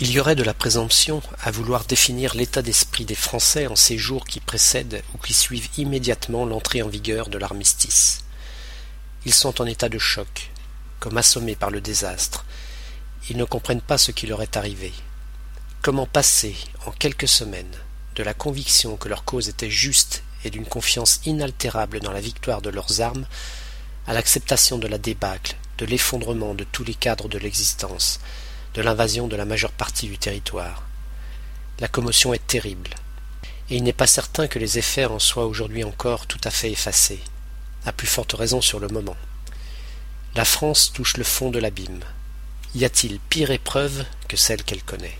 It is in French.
Il y aurait de la présomption à vouloir définir l'état d'esprit des Français en ces jours qui précèdent ou qui suivent immédiatement l'entrée en vigueur de l'armistice. Ils sont en état de choc, comme assommés par le désastre. Ils ne comprennent pas ce qui leur est arrivé. Comment passer, en quelques semaines, de la conviction que leur cause était juste et d'une confiance inaltérable dans la victoire de leurs armes, à l'acceptation de la débâcle, de l'effondrement de tous les cadres de l'existence, de l'invasion de la majeure partie du territoire. La commotion est terrible, et il n'est pas certain que les effets en soient aujourd'hui encore tout à fait effacés, à plus forte raison sur le moment. La France touche le fond de l'abîme. Y a-t-il pire épreuve que celle qu'elle connaît?